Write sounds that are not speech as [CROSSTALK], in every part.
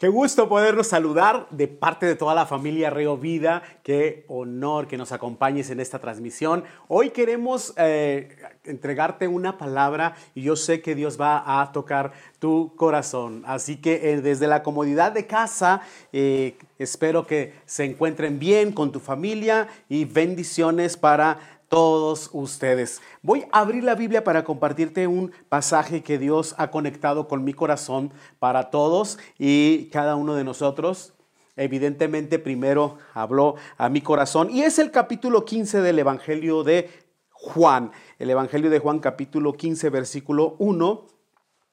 Qué gusto podernos saludar de parte de toda la familia Reo Vida. Qué honor que nos acompañes en esta transmisión. Hoy queremos eh, entregarte una palabra y yo sé que Dios va a tocar tu corazón. Así que eh, desde la comodidad de casa, eh, espero que se encuentren bien con tu familia y bendiciones para todos ustedes. Voy a abrir la Biblia para compartirte un pasaje que Dios ha conectado con mi corazón para todos y cada uno de nosotros. Evidentemente primero habló a mi corazón y es el capítulo 15 del Evangelio de Juan. El Evangelio de Juan capítulo 15 versículo 1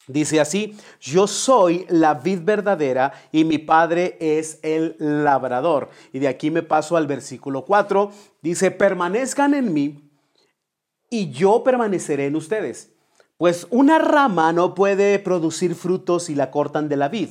Dice así, yo soy la vid verdadera y mi padre es el labrador. Y de aquí me paso al versículo 4. Dice, permanezcan en mí y yo permaneceré en ustedes. Pues una rama no puede producir frutos si la cortan de la vid.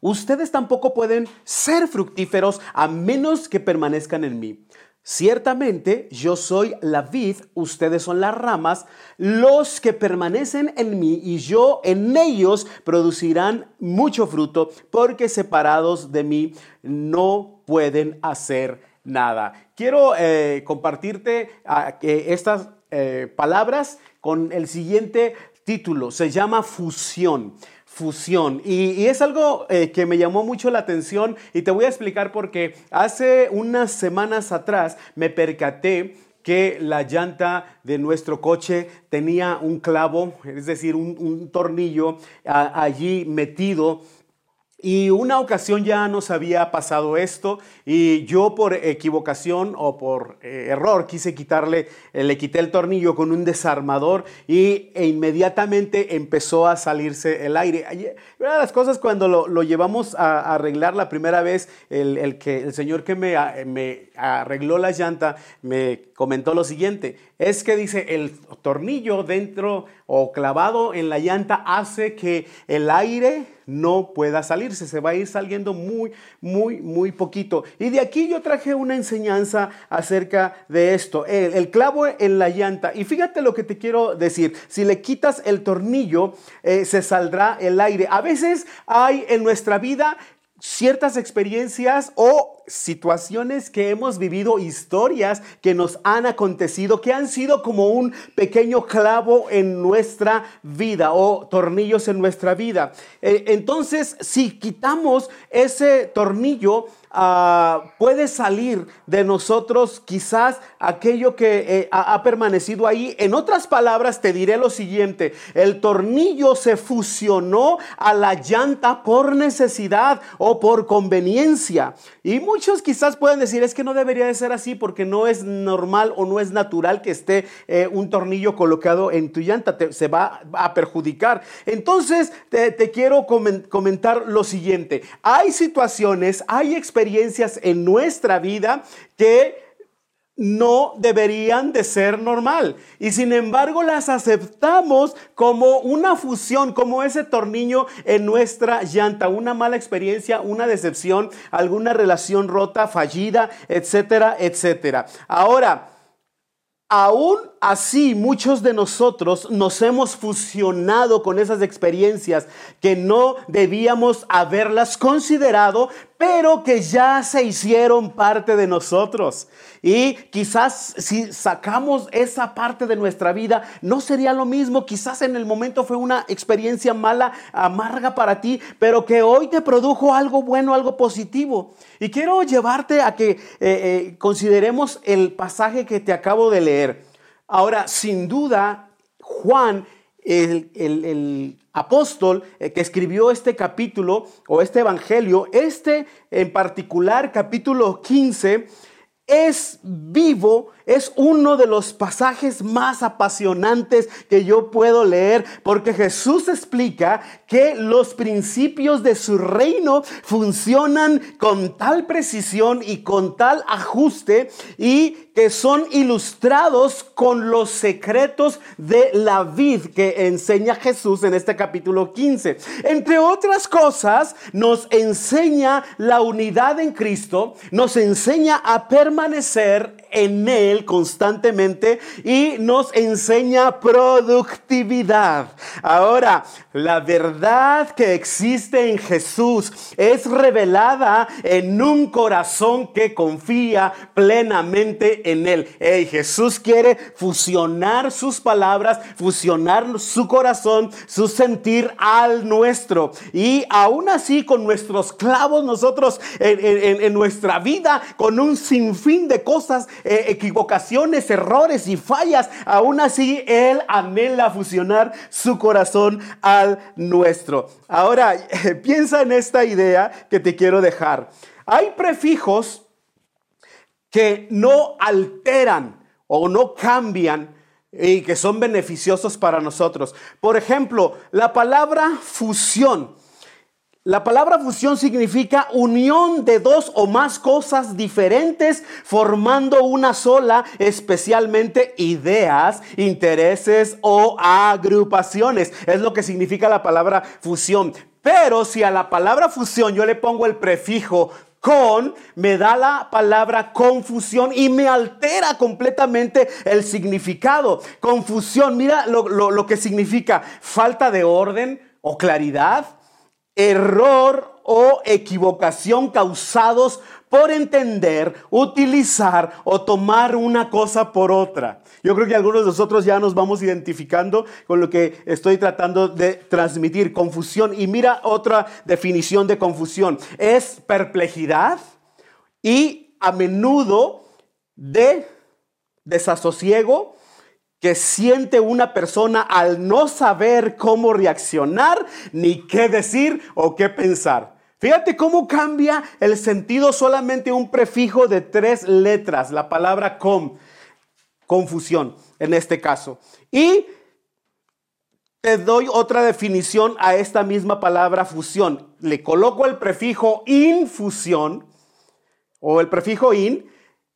Ustedes tampoco pueden ser fructíferos a menos que permanezcan en mí. Ciertamente yo soy la vid, ustedes son las ramas, los que permanecen en mí y yo en ellos producirán mucho fruto, porque separados de mí no pueden hacer nada. Quiero eh, compartirte ah, estas eh, palabras con el siguiente título, se llama fusión fusión. Y, es algo eh, que me llamó mucho la atención y te voy a explicar porque hace unas semanas atrás me percaté que la llanta de nuestro coche tenía un clavo, es decir, un, tornillo allí metido y una ocasión ya nos había pasado esto y yo por equivocación o por eh, error quise quitarle, eh, le quité el tornillo con un desarmador y e inmediatamente empezó a salirse el aire. Una de las cosas cuando lo, llevamos a, arreglar la primera vez, el, que, el señor que me, me arregló la llanta me comentó lo siguiente, es que dice el tornillo dentro o clavado en la llanta hace que el aire no pueda salirse, se va a ir saliendo muy, muy, muy poquito. Y de aquí yo traje una enseñanza acerca de esto, el, clavo en la llanta. Y fíjate lo que te quiero decir, si le quitas el tornillo, eh, se saldrá el aire. A veces hay en nuestra vida ciertas experiencias o situaciones que hemos vivido, historias que nos han acontecido, que han sido como un pequeño clavo en nuestra vida o tornillos en nuestra vida. Eh, entonces, si quitamos ese tornillo, Ah, puede salir de nosotros quizás aquello que eh, ha, permanecido ahí. En otras palabras, te diré lo siguiente, el tornillo se fusionó a la llanta por necesidad o por conveniencia. Y muchos quizás pueden decir, es que no debería de ser así porque no es normal o no es natural que esté eh, un tornillo colocado en tu llanta, se va a perjudicar. Entonces, te, te quiero comentar lo siguiente, hay situaciones, hay experiencias, experiencias en nuestra vida que no deberían de ser normal. Y sin embargo las aceptamos como una fusión, como ese tornillo en nuestra llanta, una mala experiencia, una decepción, alguna relación rota, fallida, etcétera, etcétera. Ahora, Aún así, muchos de nosotros nos hemos fusionado con esas experiencias que no debíamos haberlas considerado, pero que ya se hicieron parte de nosotros. Y quizás si sacamos esa parte de nuestra vida, no sería lo mismo. Quizás en el momento fue una experiencia mala, amarga para ti, pero que hoy te produjo algo bueno, algo positivo. Y quiero llevarte a que eh, eh, consideremos el pasaje que te acabo de leer. Ahora, sin duda, Juan el, apóstol eh, que escribió este capítulo o este evangelio, este en particular capítulo 15, es vivo, es uno de los pasajes más apasionantes que yo puedo leer, porque Jesús explica que los principios de su reino funcionan con tal precisión y con tal ajuste y que son ilustrados con los secretos de la vid que enseña Jesús en este capítulo 15. Entre otras cosas, nos enseña la unidad en Cristo, nos enseña a permanecer en Él constantemente y nos enseña productividad. Ahora, la verdad que existe en Jesús es revelada en un corazón que confía plenamente en Él. Jesús quiere fusionar sus palabras, fusionar su corazón, su sentir al nuestro. Y aún así, con nuestros clavos, nosotros en, nuestra vida, con un sinfín de cosas, eh, equivocaciones, errores y fallas, aún así Él anhela fusionar su corazón al nuestro. Ahora, [LAUGHS] piensa en esta idea que te quiero dejar. Hay prefijos que no alteran o no cambian y que son beneficiosos para nosotros. Por ejemplo, la palabra fusión. La palabra fusión significa unión de dos o más cosas diferentes formando una sola, especialmente ideas, intereses o agrupaciones. Es lo que significa la palabra fusión. Pero si a la palabra fusión yo le pongo el prefijo con, me da la palabra confusión y me altera completamente el significado. Confusión, mira lo, lo que significa falta de orden o claridad error o equivocación causados por entender, utilizar o tomar una cosa por otra. Yo creo que algunos de nosotros ya nos vamos identificando con lo que estoy tratando de transmitir, confusión. Y mira otra definición de confusión. Es perplejidad y a menudo de desasosiego, que siente una persona al no saber cómo reaccionar, ni qué decir o qué pensar. Fíjate cómo cambia el sentido solamente un prefijo de tres letras, la palabra com, confusión en este caso. Y te doy otra definición a esta misma palabra fusión. Le coloco el prefijo infusión o el prefijo in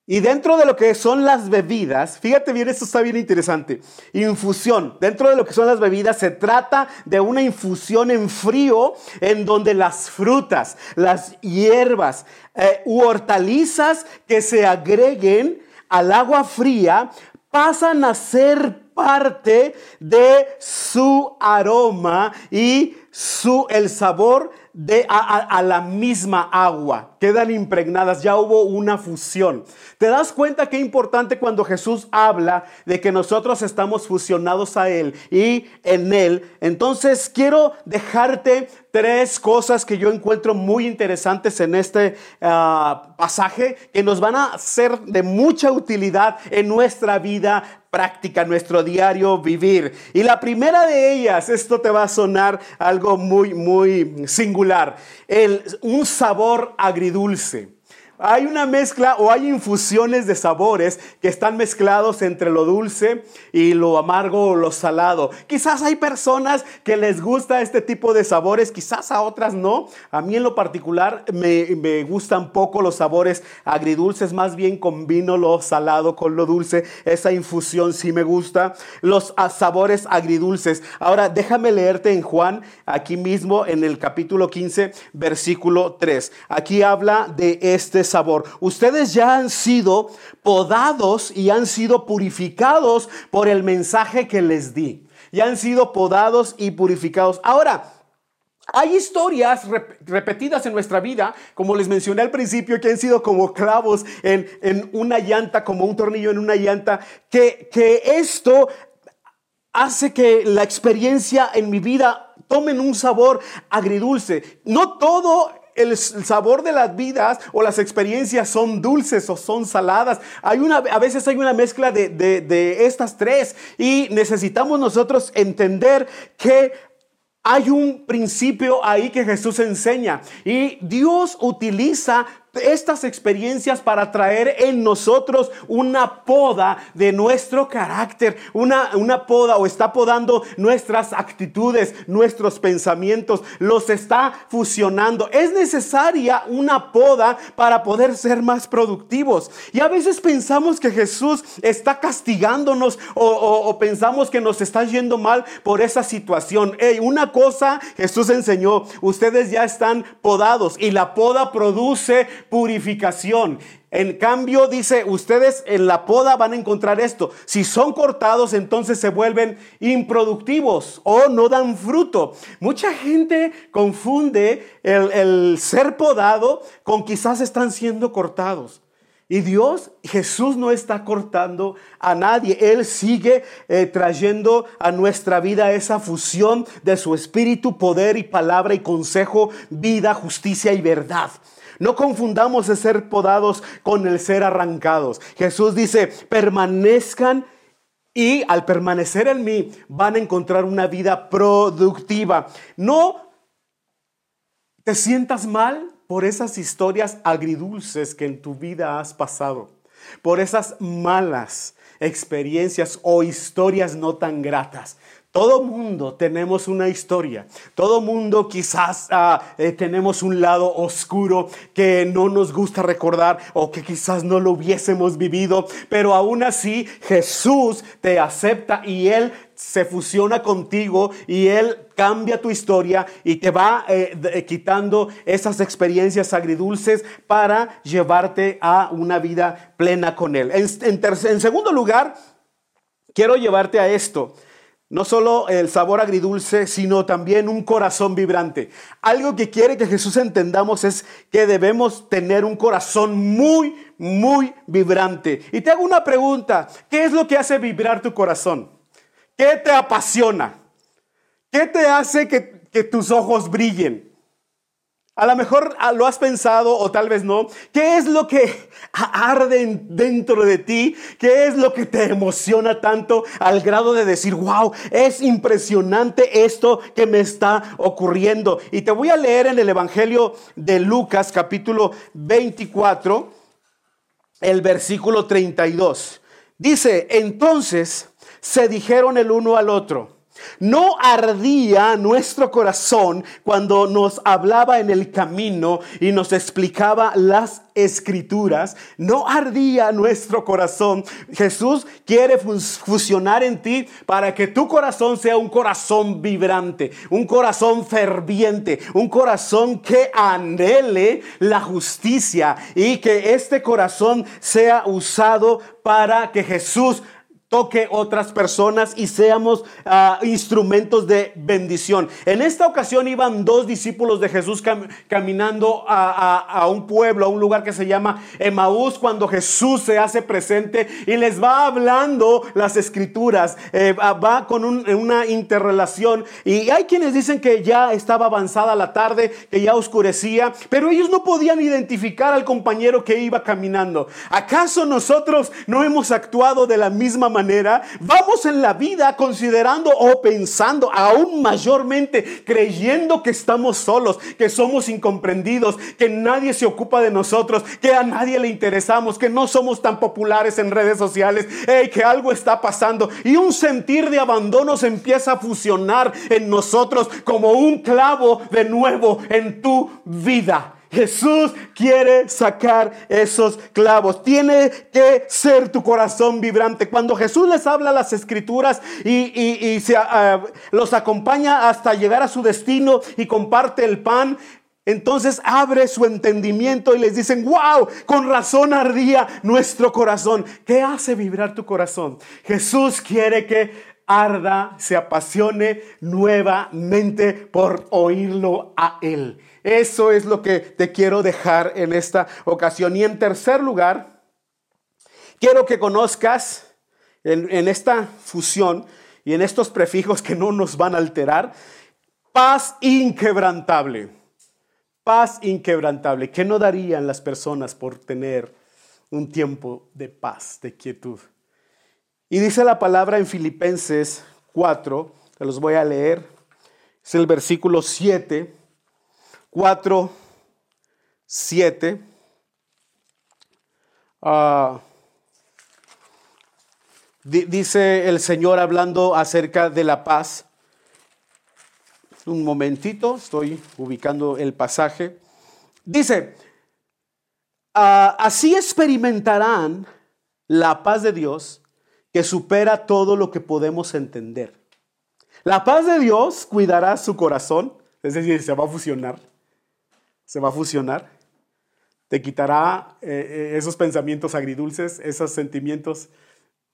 y dentro de lo que son las bebidas, fíjate bien, esto está bien interesante. Infusión. Dentro de lo que son las bebidas se trata de una infusión en frío en donde las frutas, las hierbas eh, u hortalizas que se agreguen al agua fría pasan a ser parte de su aroma y su el sabor de, a, la misma agua, quedan impregnadas, ya hubo una fusión. ¿Te das cuenta qué importante cuando Jesús habla de que nosotros estamos fusionados a Él y en Él? Entonces quiero dejarte tres cosas que yo encuentro muy interesantes en este ah, pasaje que nos van a ser de mucha utilidad en nuestra vida práctica, nuestro diario vivir. Y la primera de ellas, esto te va a sonar algo muy, muy singular, el, un sabor agridulce. Hay una mezcla o hay infusiones de sabores que están mezclados entre lo dulce y lo amargo o lo salado. Quizás hay personas que les gusta este tipo de sabores, quizás a otras no. A mí en lo particular me, gustan poco los sabores agridulces, más bien combino lo salado con lo dulce. Esa infusión sí me gusta. Los ah, sabores agridulces. Ahora déjame leerte en Juan, aquí mismo en el capítulo 15, versículo 3. Aquí habla de este sabor. Ustedes ya han sido podados y han sido purificados por el mensaje que les di. Ya han sido podados y purificados. Ahora, hay historias repetidas en nuestra vida, como les mencioné al principio, que han sido como clavos en, una llanta, como un tornillo en una llanta, que, esto hace que la experiencia en mi vida tomen un sabor agridulce. No todo el, sabor de las vidas o las experiencias son dulces o son saladas. Hay una, a veces hay una mezcla de, de estas tres y necesitamos nosotros entender que hay un principio ahí que Jesús enseña y Dios utiliza estas experiencias para traer en nosotros una poda de nuestro carácter, una, una poda o está podando nuestras actitudes, nuestros pensamientos, los está fusionando. Es necesaria una poda para poder ser más productivos. Y a veces pensamos que Jesús está castigándonos o, pensamos que nos está yendo mal por esa situación. una cosa Jesús enseñó, ustedes ya están podados y la poda produce purificación. En cambio, dice, ustedes en la poda van a encontrar esto. Si son cortados, entonces se vuelven improductivos o no dan fruto. Mucha gente confunde el, ser podado con quizás están siendo cortados. Y Dios, Jesús no está cortando a nadie. Él sigue eh, trayendo a nuestra vida esa fusión de su espíritu, poder y palabra y consejo, vida, justicia y verdad. No confundamos el ser podados con el ser arrancados. Jesús dice, permanezcan y al permanecer en mí van a encontrar una vida productiva. No te sientas mal por esas historias agridulces que en tu vida has pasado, por esas malas experiencias o historias no tan gratas. Todo mundo tenemos una historia. Todo mundo quizás ah, eh, tenemos un lado oscuro que no nos gusta recordar o que quizás no lo hubiésemos vivido. Pero aún así Jesús te acepta y Él se fusiona contigo y Él cambia tu historia y te va eh, eh, quitando esas experiencias agridulces para llevarte a una vida plena con Él. en segundo lugar, quiero llevarte a esto. No solo el sabor agridulce, sino también un corazón vibrante. Algo que quiere que Jesús entendamos es que debemos tener un corazón muy, muy vibrante. Y te hago una pregunta, ¿qué es lo que hace vibrar tu corazón? ¿Qué te apasiona? ¿Qué te hace que, que tus ojos brillen? A lo mejor ah, lo has pensado o tal vez no. ¿Qué es lo que [LAUGHS] arde dentro de ti? ¿Qué es lo que te emociona tanto al grado de decir, wow, es impresionante esto que me está ocurriendo? Y te voy a leer en el Evangelio de Lucas capítulo 24, el versículo 32. Dice, entonces se dijeron el uno al otro. No ardía nuestro corazón cuando nos hablaba en el camino y nos explicaba las escrituras. No ardía nuestro corazón. Jesús quiere fusionar en ti para que tu corazón sea un corazón vibrante, un corazón ferviente, un corazón que anhele la justicia y que este corazón sea usado para que Jesús toque otras personas y seamos ah, instrumentos de bendición. En esta ocasión iban dos discípulos de Jesús caminando a, un pueblo, a un lugar que se llama Emaús, cuando Jesús se hace presente y les va hablando las escrituras, eh, va con una interrelación y hay quienes dicen que ya estaba avanzada la tarde, que ya oscurecía, pero ellos no podían identificar al compañero que iba caminando. ¿Acaso nosotros no hemos actuado de la misma manera? Manera, vamos en la vida considerando o pensando aún mayormente, creyendo que estamos solos, que somos incomprendidos, que nadie se ocupa de nosotros, que a nadie le interesamos, que no somos tan populares en redes sociales, que algo está pasando. Y un sentir de abandono se empieza a fusionar en nosotros como un clavo de nuevo en tu vida. Jesús quiere sacar esos clavos. Tiene que ser tu corazón vibrante. Cuando Jesús les habla las escrituras y, se, ah, los acompaña hasta llegar a su destino y comparte el pan, entonces abre su entendimiento y les dicen, wow, con razón ardía nuestro corazón. ¿Qué hace vibrar tu corazón? Jesús quiere que arda, se apasione nuevamente por oírlo a Él. Eso es lo que te quiero dejar en esta ocasión. Y en tercer lugar, quiero que conozcas en, esta fusión y en estos prefijos que no nos van a alterar, paz inquebrantable. Paz inquebrantable. ¿Qué no darían las personas por tener un tiempo de paz, de quietud? Y dice la palabra en Filipenses 4, que los voy a leer, es el versículo 7 4, 7. dice el Señor hablando acerca de la paz. Un momentito, estoy ubicando el pasaje. Dice, ah, así experimentarán la paz de Dios que supera todo lo que podemos entender. La paz de Dios cuidará su corazón, es decir, se va a fusionar se va a fusionar. te quitará eh, eh, esos pensamientos agridulces, esos sentimientos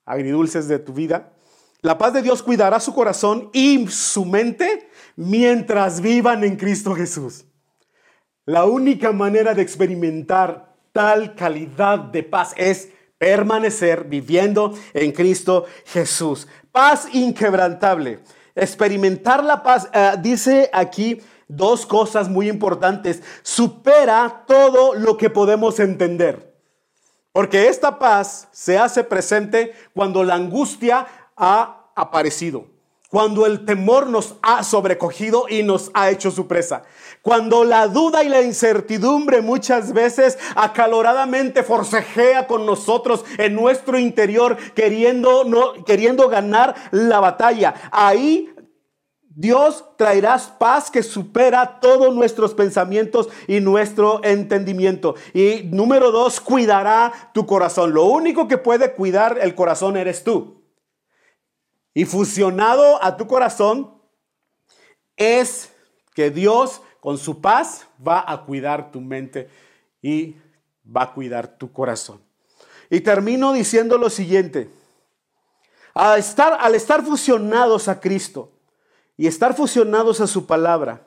agridulces de tu vida. La paz de Dios cuidará su corazón y su mente mientras vivan en Cristo Jesús. La única manera de experimentar tal calidad de paz es permanecer viviendo en Cristo Jesús. Paz inquebrantable. Experimentar la paz, eh, dice aquí dos cosas muy importantes. Supera todo lo que podemos entender. Porque esta paz se hace presente cuando la angustia ha aparecido, cuando el temor nos ha sobrecogido y nos ha hecho su presa, cuando la duda y la incertidumbre muchas veces acaloradamente forcejea con nosotros en nuestro interior queriendo, no, queriendo ganar la batalla. Ahí Dios traerá paz que supera todos nuestros pensamientos y nuestro entendimiento. Y número dos, cuidará tu corazón. Lo único que puede cuidar el corazón eres tú. Y fusionado a tu corazón es que Dios con su paz va a cuidar tu mente y va a cuidar tu corazón. Y termino diciendo lo siguiente. Al estar, al estar fusionados a Cristo, y estar fusionados a su palabra,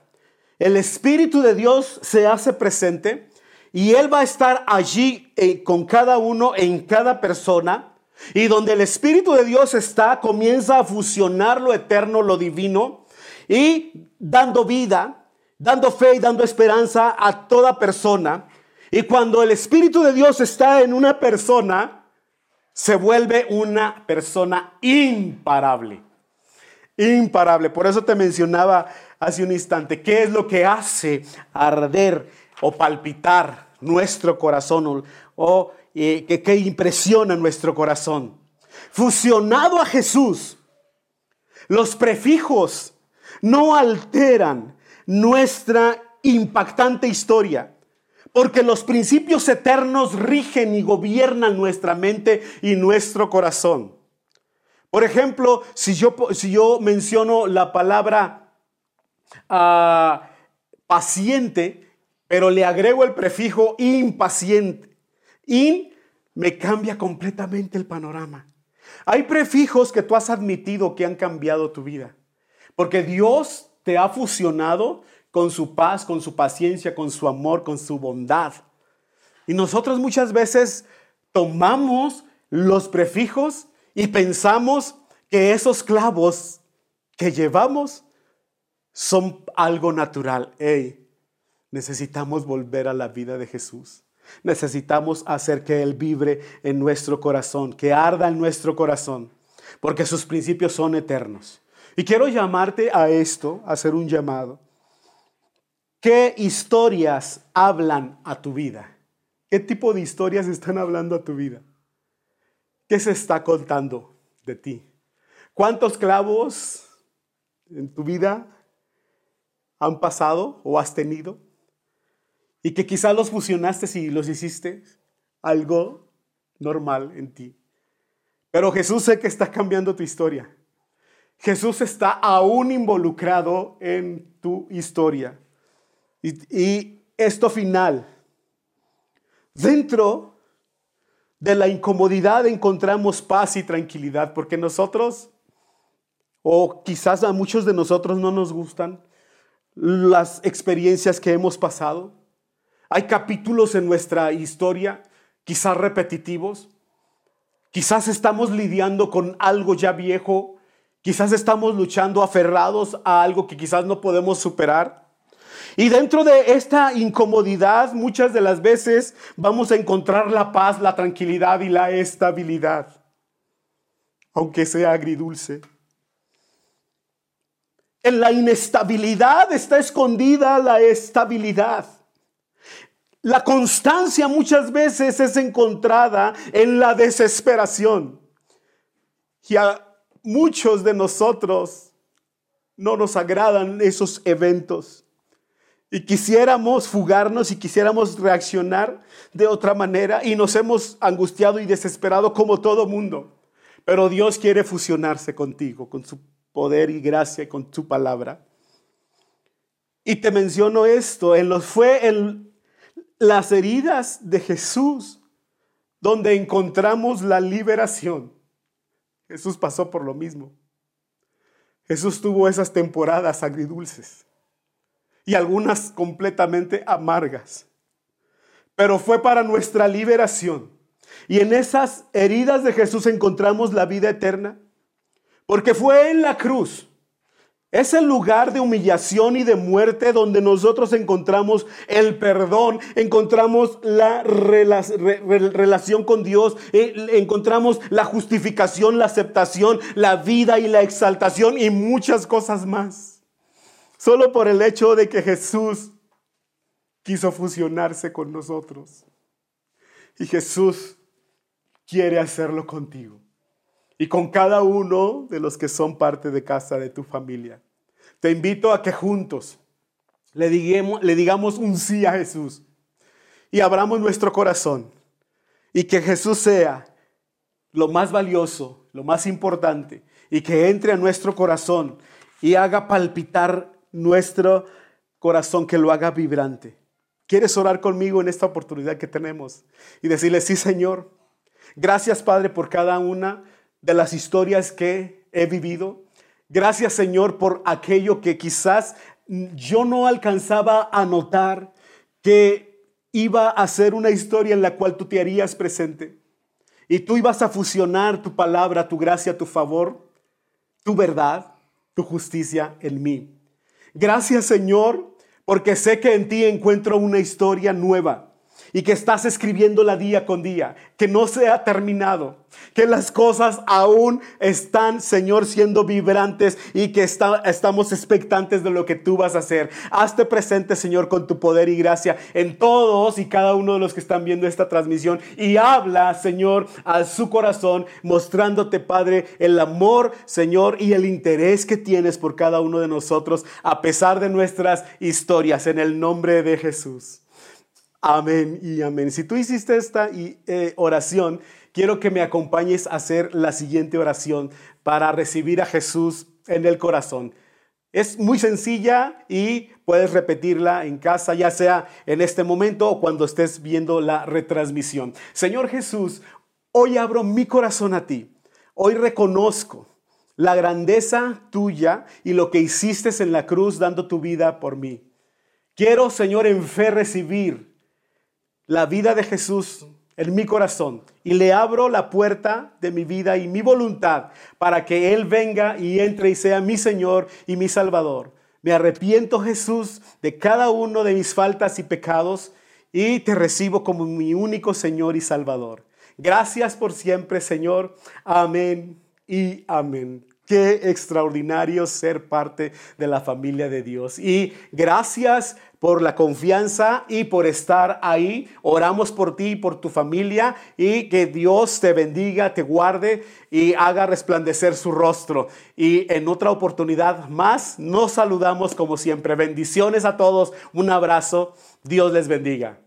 el Espíritu de Dios se hace presente y Él va a estar allí eh, con cada uno, en cada persona. Y donde el Espíritu de Dios está, comienza a fusionar lo eterno, lo divino, y dando vida, dando fe y dando esperanza a toda persona. Y cuando el Espíritu de Dios está en una persona, se vuelve una persona imparable imparable. Por eso te mencionaba hace un instante, ¿qué es lo que hace arder o palpitar nuestro corazón o, eh, que, impresiona nuestro corazón? Fusionado a Jesús, los prefijos no alteran nuestra impactante historia, porque los principios eternos rigen y gobiernan nuestra mente y nuestro corazón. Por ejemplo, si yo, menciono la palabra ah, paciente, pero le agrego el prefijo impaciente, in me cambia completamente el panorama. Hay prefijos que tú has admitido que han cambiado tu vida, porque Dios te ha fusionado con su paz, con su paciencia, con su amor, con su bondad. Y nosotros muchas veces tomamos los prefijos y pensamos que esos clavos que llevamos son algo natural. Hey, necesitamos volver a la vida de Jesús. Necesitamos hacer que Él vibre en nuestro corazón, que arda en nuestro corazón, porque sus principios son eternos. Y quiero llamarte a esto, a hacer un llamado. ¿Qué historias hablan a tu vida? ¿Qué tipo de historias están hablando a tu vida? ¿Qué se está contando de ti? ¿Cuántos clavos en tu vida han pasado o has tenido? Y que quizás los fusionaste y los hiciste algo normal en ti. Pero Jesús sé que está cambiando tu historia. Jesús está aún involucrado en tu historia. Y, y esto final, dentro de la incomodidad encontramos paz y tranquilidad, porque nosotros, o quizás a muchos de nosotros no nos gustan las experiencias que hemos pasado. Hay capítulos en nuestra historia, quizás repetitivos. Quizás estamos lidiando con algo ya viejo. Quizás estamos luchando aferrados a algo que quizás no podemos superar. Y dentro de esta incomodidad muchas de las veces vamos a encontrar la paz, la tranquilidad y la estabilidad, aunque sea agridulce. En la inestabilidad está escondida la estabilidad. La constancia muchas veces es encontrada en la desesperación. Y a muchos de nosotros no nos agradan esos eventos y quisiéramos fugarnos y quisiéramos reaccionar de otra manera y nos hemos angustiado y desesperado como todo mundo. Pero Dios quiere fusionarse contigo, con su poder y gracia y con su palabra. Y te menciono esto, en los, fue el, las heridas de Jesús donde encontramos la liberación. Jesús pasó por lo mismo. Jesús tuvo esas temporadas agridulces y algunas completamente amargas, pero fue para nuestra liberación. Y en esas heridas de Jesús encontramos la vida eterna, porque fue en la cruz es el lugar de humillación y de muerte donde nosotros encontramos el perdón, encontramos la relación con Dios, eh, encontramos la justificación, la aceptación, la vida y la exaltación y muchas cosas más. Solo por el hecho de que Jesús quiso fusionarse con nosotros. Y Jesús quiere hacerlo contigo y con cada uno de los que son parte de casa de tu familia. Te invito a que juntos le digamos, un sí a Jesús y abramos nuestro corazón y que Jesús sea lo más valioso, lo más importante y que entre a nuestro corazón y haga palpitar nuestro corazón, que lo haga vibrante. ¿Quieres orar conmigo en esta oportunidad que tenemos? Y decirle, sí Señor, gracias Padre por cada una de las historias que he vivido. Gracias Señor por aquello que quizás yo no alcanzaba a notar que iba a ser una historia en la cual tú te harías presente. Y tú ibas a fusionar tu palabra, tu gracia, tu favor, tu verdad, tu justicia en mí. Gracias Señor, porque sé que en ti encuentro una historia nueva y que estás escribiéndola día con día, que no se ha terminado, que las cosas aún están, Señor, siendo vibrantes y que estamos expectantes de lo que tú vas a hacer. Hazte presente, Señor, con tu poder y gracia en todos y cada uno de los que están viendo esta transmisión y habla, Señor, a su corazón, mostrándote, Padre, el amor, Señor, y el interés que tienes por cada uno de nosotros, a pesar de nuestras historias, en el nombre de Jesús. Amén y amén. Si tú hiciste esta eh, oración, quiero que me acompañes a hacer la siguiente oración para recibir a Jesús en el corazón. Es muy sencilla y puedes repetirla en casa, ya sea en este momento o cuando estés viendo la retransmisión. Señor Jesús, hoy abro mi corazón a ti. Hoy reconozco la grandeza tuya y lo que hiciste en la cruz dando tu vida por mí. Quiero, Señor, en fe recibir la vida de Jesús en mi corazón y le abro la puerta de mi vida y mi voluntad para que Él venga y entre y sea mi Señor y mi Salvador. Me arrepiento Jesús de cada uno de mis faltas y pecados y te recibo como mi único Señor y Salvador. Gracias por siempre, Señor. Amén y amén. Qué extraordinario ser parte de la familia de Dios. Y gracias por la confianza y por estar ahí. Oramos por ti y por tu familia y que Dios te bendiga, te guarde y haga resplandecer su rostro. Y en otra oportunidad más nos saludamos como siempre. Bendiciones a todos. Un abrazo. Dios les bendiga.